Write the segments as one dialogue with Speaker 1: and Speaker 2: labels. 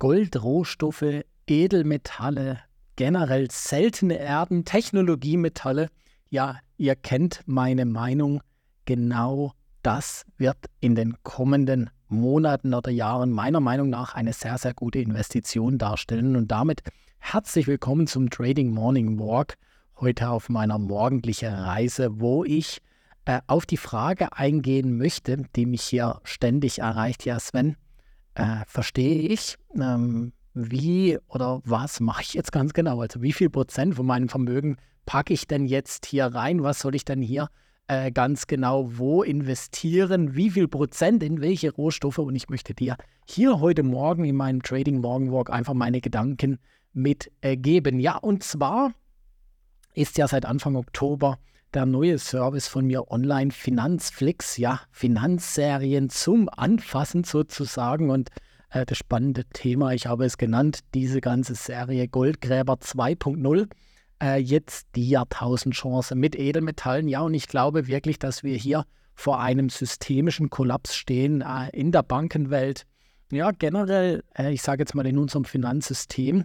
Speaker 1: Gold, Rohstoffe, Edelmetalle, generell seltene Erden, Technologiemetalle. Ja, ihr kennt meine Meinung. Genau das wird in den kommenden Monaten oder Jahren meiner Meinung nach eine sehr, sehr gute Investition darstellen. Und damit herzlich willkommen zum Trading Morning Walk. Heute auf meiner morgendlichen Reise, wo ich äh, auf die Frage eingehen möchte, die mich hier ständig erreicht. Ja, Sven, äh, verstehe ich, ähm, wie oder was mache ich jetzt ganz genau? Also wie viel Prozent von meinem Vermögen packe ich denn jetzt hier rein? Was soll ich denn hier äh, ganz genau wo investieren? Wie viel Prozent in welche Rohstoffe? Und ich möchte dir hier heute Morgen in meinem Trading Morgen Walk einfach meine Gedanken mitgeben. Äh, ja, und zwar ist ja seit Anfang Oktober der neue Service von mir online, Finanzflix, ja, Finanzserien zum Anfassen sozusagen. Und äh, das spannende Thema, ich habe es genannt, diese ganze Serie Goldgräber 2.0. Äh, jetzt die Jahrtausendchance mit Edelmetallen. Ja, und ich glaube wirklich, dass wir hier vor einem systemischen Kollaps stehen äh, in der Bankenwelt. Ja, generell, äh, ich sage jetzt mal in unserem Finanzsystem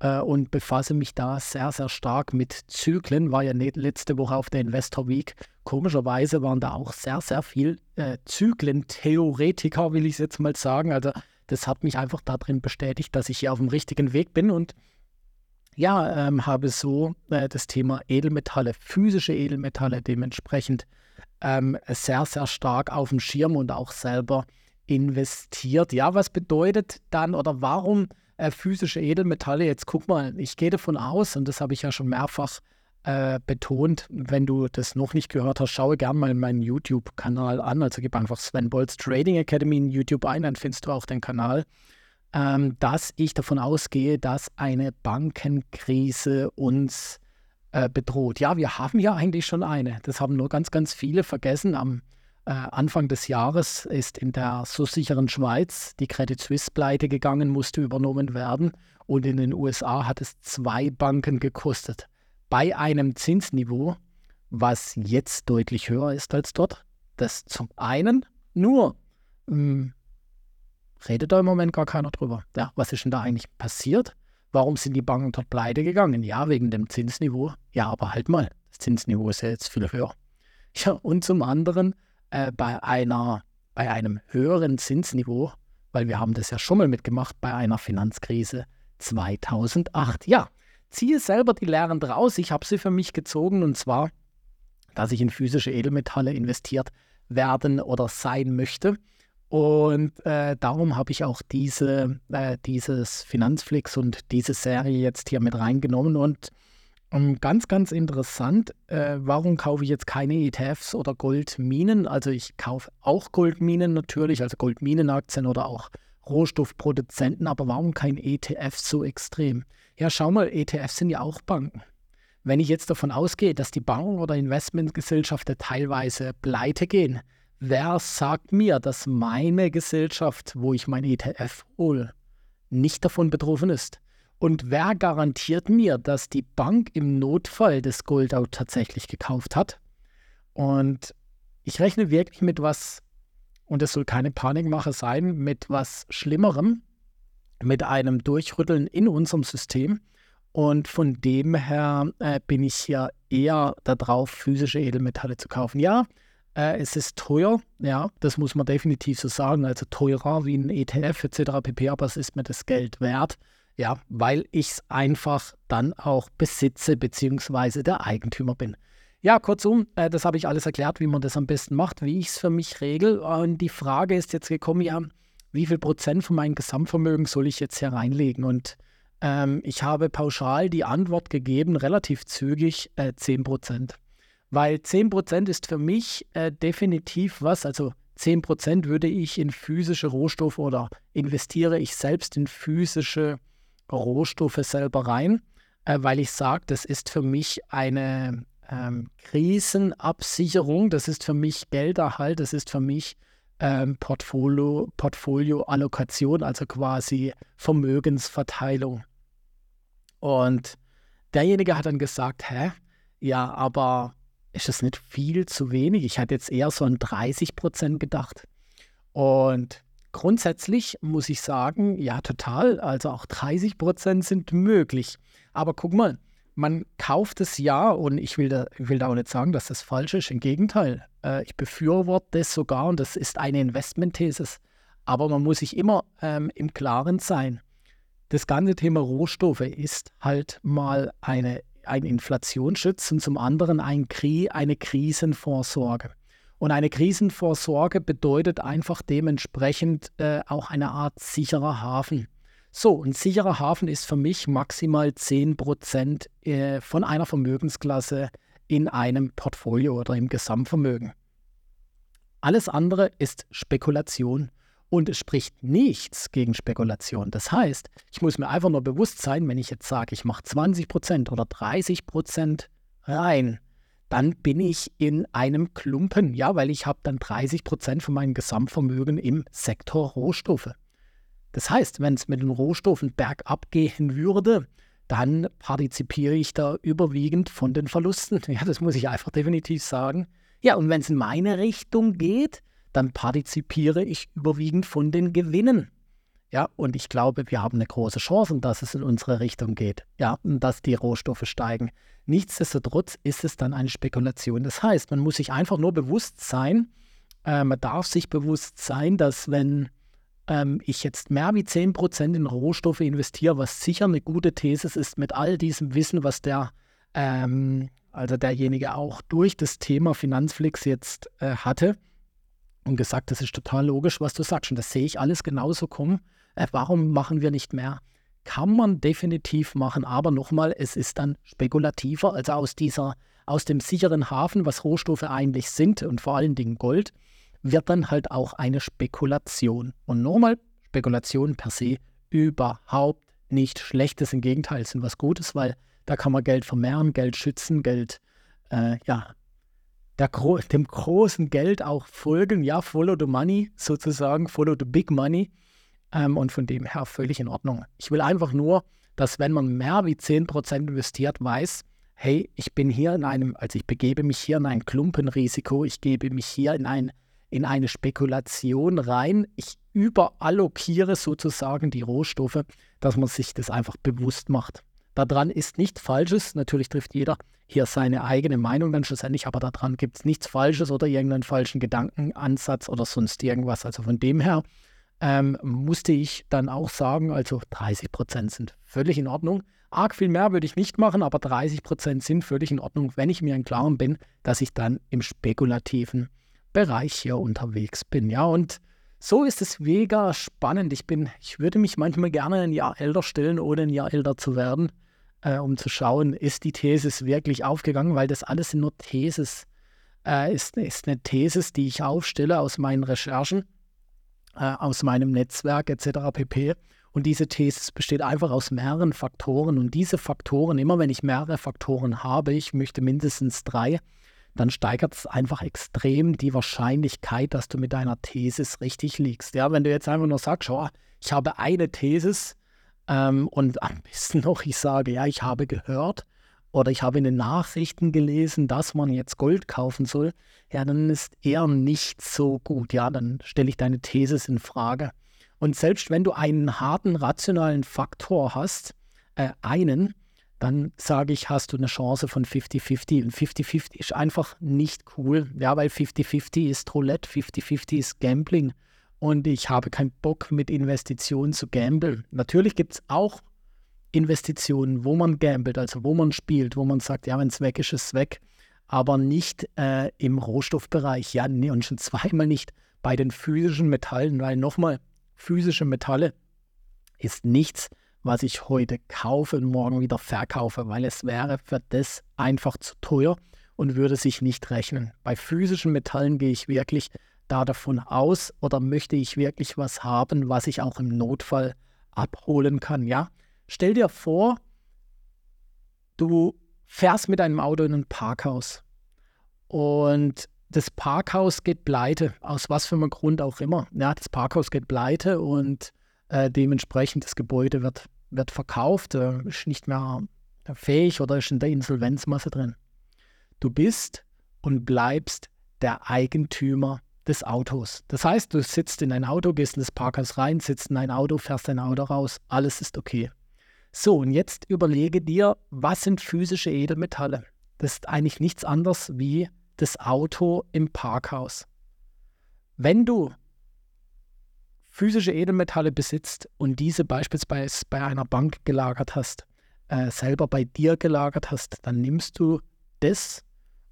Speaker 1: äh, und befasse mich da sehr, sehr stark mit Zyklen. War ja letzte Woche auf der Investor Week. Komischerweise waren da auch sehr, sehr viel äh, Zyklentheoretiker, will ich es jetzt mal sagen. Also das hat mich einfach darin bestätigt, dass ich hier auf dem richtigen Weg bin und ja, ähm, habe so äh, das Thema Edelmetalle, physische Edelmetalle dementsprechend ähm, sehr, sehr stark auf dem Schirm und auch selber investiert. Ja, was bedeutet dann oder warum äh, physische Edelmetalle. Jetzt guck mal, ich gehe davon aus, und das habe ich ja schon mehrfach äh, betont, wenn du das noch nicht gehört hast, schaue gerne mal meinen YouTube-Kanal an. Also gib einfach Sven Bolz Trading Academy in YouTube ein, dann findest du auch den Kanal. Ähm, dass ich davon ausgehe, dass eine Bankenkrise uns äh, bedroht. Ja, wir haben ja eigentlich schon eine. Das haben nur ganz, ganz viele vergessen. Am Anfang des Jahres ist in der so sicheren Schweiz die Credit Suisse pleite gegangen, musste übernommen werden. Und in den USA hat es zwei Banken gekostet. Bei einem Zinsniveau, was jetzt deutlich höher ist als dort. Das zum einen nur, mh, hm, redet da im Moment gar keiner drüber. Ja, was ist denn da eigentlich passiert? Warum sind die Banken dort pleite gegangen? Ja, wegen dem Zinsniveau. Ja, aber halt mal, das Zinsniveau ist ja jetzt viel höher. Ja, und zum anderen, äh, bei, einer, bei einem höheren Zinsniveau, weil wir haben das ja schon mal mitgemacht bei einer Finanzkrise 2008. Ja, ziehe selber die Lehren draus. Ich habe sie für mich gezogen und zwar, dass ich in physische Edelmetalle investiert werden oder sein möchte. Und äh, darum habe ich auch diese, äh, dieses Finanzflix und diese Serie jetzt hier mit reingenommen. Und und ganz, ganz interessant, äh, warum kaufe ich jetzt keine ETFs oder Goldminen? Also ich kaufe auch Goldminen natürlich, also Goldminenaktien oder auch Rohstoffproduzenten, aber warum kein ETF so extrem? Ja, schau mal, ETFs sind ja auch Banken. Wenn ich jetzt davon ausgehe, dass die Banken oder Investmentgesellschaften teilweise pleite gehen, wer sagt mir, dass meine Gesellschaft, wo ich mein ETF hole, nicht davon betroffen ist? Und wer garantiert mir, dass die Bank im Notfall das Gold auch tatsächlich gekauft hat? Und ich rechne wirklich mit was, und es soll keine Panikmache sein, mit was Schlimmerem, mit einem Durchrütteln in unserem System. Und von dem her äh, bin ich hier eher darauf, physische Edelmetalle zu kaufen. Ja, äh, es ist teuer, ja, das muss man definitiv so sagen, also teurer wie ein ETF etc. pp, aber es ist mir das Geld wert. Ja, weil ich es einfach dann auch besitze, beziehungsweise der Eigentümer bin. Ja, kurzum, äh, das habe ich alles erklärt, wie man das am besten macht, wie ich es für mich regel. Und die Frage ist jetzt gekommen, ja, wie viel Prozent von meinem Gesamtvermögen soll ich jetzt hier reinlegen? Und ähm, ich habe pauschal die Antwort gegeben, relativ zügig, äh, 10 Prozent. Weil 10 Prozent ist für mich äh, definitiv was, also 10 Prozent würde ich in physische Rohstoffe oder investiere ich selbst in physische Rohstoffe selber rein, äh, weil ich sage, das ist für mich eine ähm, Krisenabsicherung, das ist für mich Gelderhalt, das ist für mich ähm, Portfolio, Portfolioallokation, also quasi Vermögensverteilung. Und derjenige hat dann gesagt, hä, ja, aber ist das nicht viel zu wenig? Ich hatte jetzt eher so an 30 Prozent gedacht. Und grundsätzlich muss ich sagen, ja, total. Also auch 30 Prozent sind möglich. Aber guck mal, man kauft es ja und ich will da, ich will da auch nicht sagen, dass das falsch ist. Im Gegenteil, äh, ich befürworte das sogar und das ist eine Investmentthesis. Aber man muss sich immer ähm, im Klaren sein. Das ganze Thema Rohstoffe ist halt mal eine, ein Inflationsschutz und zum anderen ein Kri eine Krisenvorsorge. Und eine Krisenvorsorge bedeutet einfach dementsprechend äh, auch eine Art sicherer Hafen. So, ein sicherer Hafen ist für mich maximal 10% äh, von einer Vermögensklasse in einem Portfolio oder im Gesamtvermögen. Alles andere ist Spekulation und es spricht nichts gegen Spekulation. Das heißt, ich muss mir einfach nur bewusst sein, wenn ich jetzt sage, ich mache 20% oder 30% rein, dann bin ich in einem Klumpen, ja, weil ich habe dann 30% von meinem Gesamtvermögen im Sektor Rohstoffe. Das heißt, wenn es mit den Rohstoffen bergab gehen würde, dann partizipiere ich da überwiegend von den Verlusten. Ja, das muss ich einfach definitiv sagen. Ja, und wenn es in meine Richtung geht, dann partizipiere ich überwiegend von den Gewinnen. Ja, und ich glaube, wir haben eine große Chance, dass es in unsere Richtung geht. Ja, und dass die Rohstoffe steigen. Nichtsdestotrotz ist es dann eine Spekulation. Das heißt, man muss sich einfach nur bewusst sein, äh, man darf sich bewusst sein, dass wenn ähm, ich jetzt mehr wie 10% in Rohstoffe investiere, was sicher eine gute These ist mit all diesem Wissen, was der, ähm, also derjenige auch durch das Thema Finanzflix jetzt äh, hatte, und gesagt, das ist total logisch, was du sagst. Und das sehe ich alles genauso kommen. Äh, warum machen wir nicht mehr? Kann man definitiv machen, aber nochmal, es ist dann spekulativer, also aus dieser, aus dem sicheren Hafen, was Rohstoffe eigentlich sind und vor allen Dingen Gold, wird dann halt auch eine Spekulation. Und nochmal, Spekulation per se überhaupt nicht Schlechtes, im Gegenteil, sind was Gutes, weil da kann man Geld vermehren, Geld schützen, Geld äh, ja, der, dem großen Geld auch folgen. Ja, follow the money sozusagen, follow the big money. Ähm, und von dem her völlig in Ordnung. Ich will einfach nur, dass wenn man mehr wie 10% investiert, weiß, hey, ich bin hier in einem, also ich begebe mich hier in ein Klumpenrisiko, ich gebe mich hier in, ein, in eine Spekulation rein, ich überallokiere sozusagen die Rohstoffe, dass man sich das einfach bewusst macht. Daran ist nichts Falsches. Natürlich trifft jeder hier seine eigene Meinung dann schlussendlich, aber daran gibt es nichts Falsches oder irgendeinen falschen Gedankenansatz oder sonst irgendwas. Also von dem her ähm, musste ich dann auch sagen, also 30 Prozent sind völlig in Ordnung. Arg viel mehr würde ich nicht machen, aber 30 Prozent sind völlig in Ordnung, wenn ich mir im Klaren bin, dass ich dann im spekulativen Bereich hier unterwegs bin. Ja, und so ist es mega spannend. Ich bin, ich würde mich manchmal gerne ein Jahr älter stellen, ohne ein Jahr älter zu werden, äh, um zu schauen, ist die Thesis wirklich aufgegangen, weil das alles nur Thesis äh, ist, ist eine Thesis, die ich aufstelle aus meinen Recherchen, äh, aus meinem Netzwerk etc. pp. Und diese Thesis besteht einfach aus mehreren Faktoren. Und diese Faktoren, immer wenn ich mehrere Faktoren habe, ich möchte mindestens drei, dann steigert es einfach extrem die Wahrscheinlichkeit, dass du mit deiner Thesis richtig liegst. Ja, wenn du jetzt einfach nur sagst, schau, ich habe eine Thesis ähm, und am besten noch, ich sage, ja, ich habe gehört oder ich habe in den Nachrichten gelesen, dass man jetzt Gold kaufen soll, ja, dann ist eher nicht so gut. Ja, dann stelle ich deine Thesis in Frage. Und selbst wenn du einen harten rationalen Faktor hast, äh, einen, dann sage ich, hast du eine Chance von 50-50. Und 50-50 ist einfach nicht cool. Ja, weil 50-50 ist Roulette, 50-50 ist Gambling. Und ich habe keinen Bock, mit Investitionen zu gamblen. Natürlich gibt es auch Investitionen, wo man gambelt, also wo man spielt, wo man sagt, ja, wenn es weg ist, ist es weg. Aber nicht äh, im Rohstoffbereich. Ja, nee, und schon zweimal nicht bei den physischen Metallen, weil nochmal, physische Metalle ist nichts, was ich heute kaufe und morgen wieder verkaufe, weil es wäre für das einfach zu teuer und würde sich nicht rechnen. Bei physischen Metallen gehe ich wirklich da davon aus oder möchte ich wirklich was haben, was ich auch im Notfall abholen kann. Ja, stell dir vor, du fährst mit deinem Auto in ein Parkhaus und das Parkhaus geht pleite, aus was für einem Grund auch immer. Ja, das Parkhaus geht pleite und äh, dementsprechend das Gebäude wird, wird verkauft, äh, ist nicht mehr fähig oder ist in der Insolvenzmasse drin. Du bist und bleibst der Eigentümer des Autos. Das heißt, du sitzt in ein Auto, gehst in das Parkhaus rein, sitzt in ein Auto, fährst dein Auto raus, alles ist okay. So, und jetzt überlege dir, was sind physische Edelmetalle? Das ist eigentlich nichts anderes wie das Auto im Parkhaus. Wenn du physische Edelmetalle besitzt und diese beispielsweise bei einer Bank gelagert hast, äh, selber bei dir gelagert hast, dann nimmst du das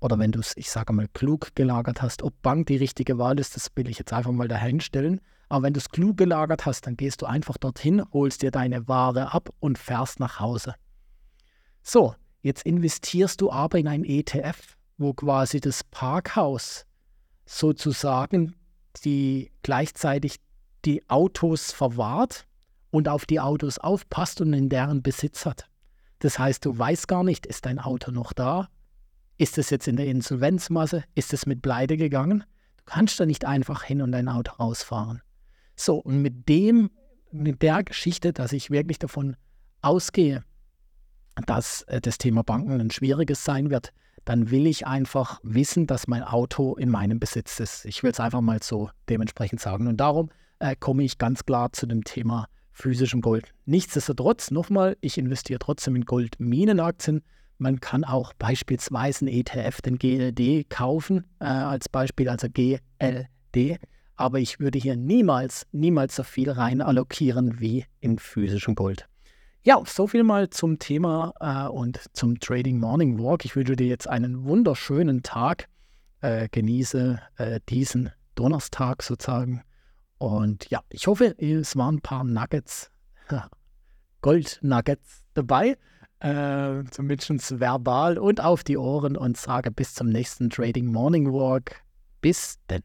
Speaker 1: oder wenn du es, ich sage mal, klug gelagert hast, ob Bank die richtige Wahl ist, das will ich jetzt einfach mal dahinstellen. Aber wenn du es klug gelagert hast, dann gehst du einfach dorthin, holst dir deine Ware ab und fährst nach Hause. So, jetzt investierst du aber in ein ETF, wo quasi das Parkhaus sozusagen die gleichzeitig die Autos verwahrt und auf die Autos aufpasst und in deren Besitz hat. Das heißt, du weißt gar nicht, ist dein Auto noch da? Ist es jetzt in der Insolvenzmasse? Ist es mit Pleite gegangen? Du kannst da nicht einfach hin und dein Auto rausfahren. So, und mit dem, mit der Geschichte, dass ich wirklich davon ausgehe, dass äh, das Thema Banken ein schwieriges sein wird, dann will ich einfach wissen, dass mein Auto in meinem Besitz ist. Ich will es einfach mal so dementsprechend sagen. Und darum äh, komme ich ganz klar zu dem Thema physischem Gold. Nichtsdestotrotz, nochmal, ich investiere trotzdem in Goldminenaktien, man kann auch beispielsweise einen ETF, den GLD, kaufen, äh, als Beispiel, also GLD. Aber ich würde hier niemals, niemals so viel rein allokieren wie in physischem Gold. Ja, so viel mal zum Thema äh, und zum Trading Morning Walk. Ich wünsche dir jetzt einen wunderschönen Tag. Äh, genieße äh, diesen Donnerstag sozusagen. Und ja, ich hoffe, es waren ein paar Nuggets, Gold-Nuggets dabei äh, zumindest verbal und auf die Ohren und sage bis zum nächsten Trading Morning Walk. Bis denn.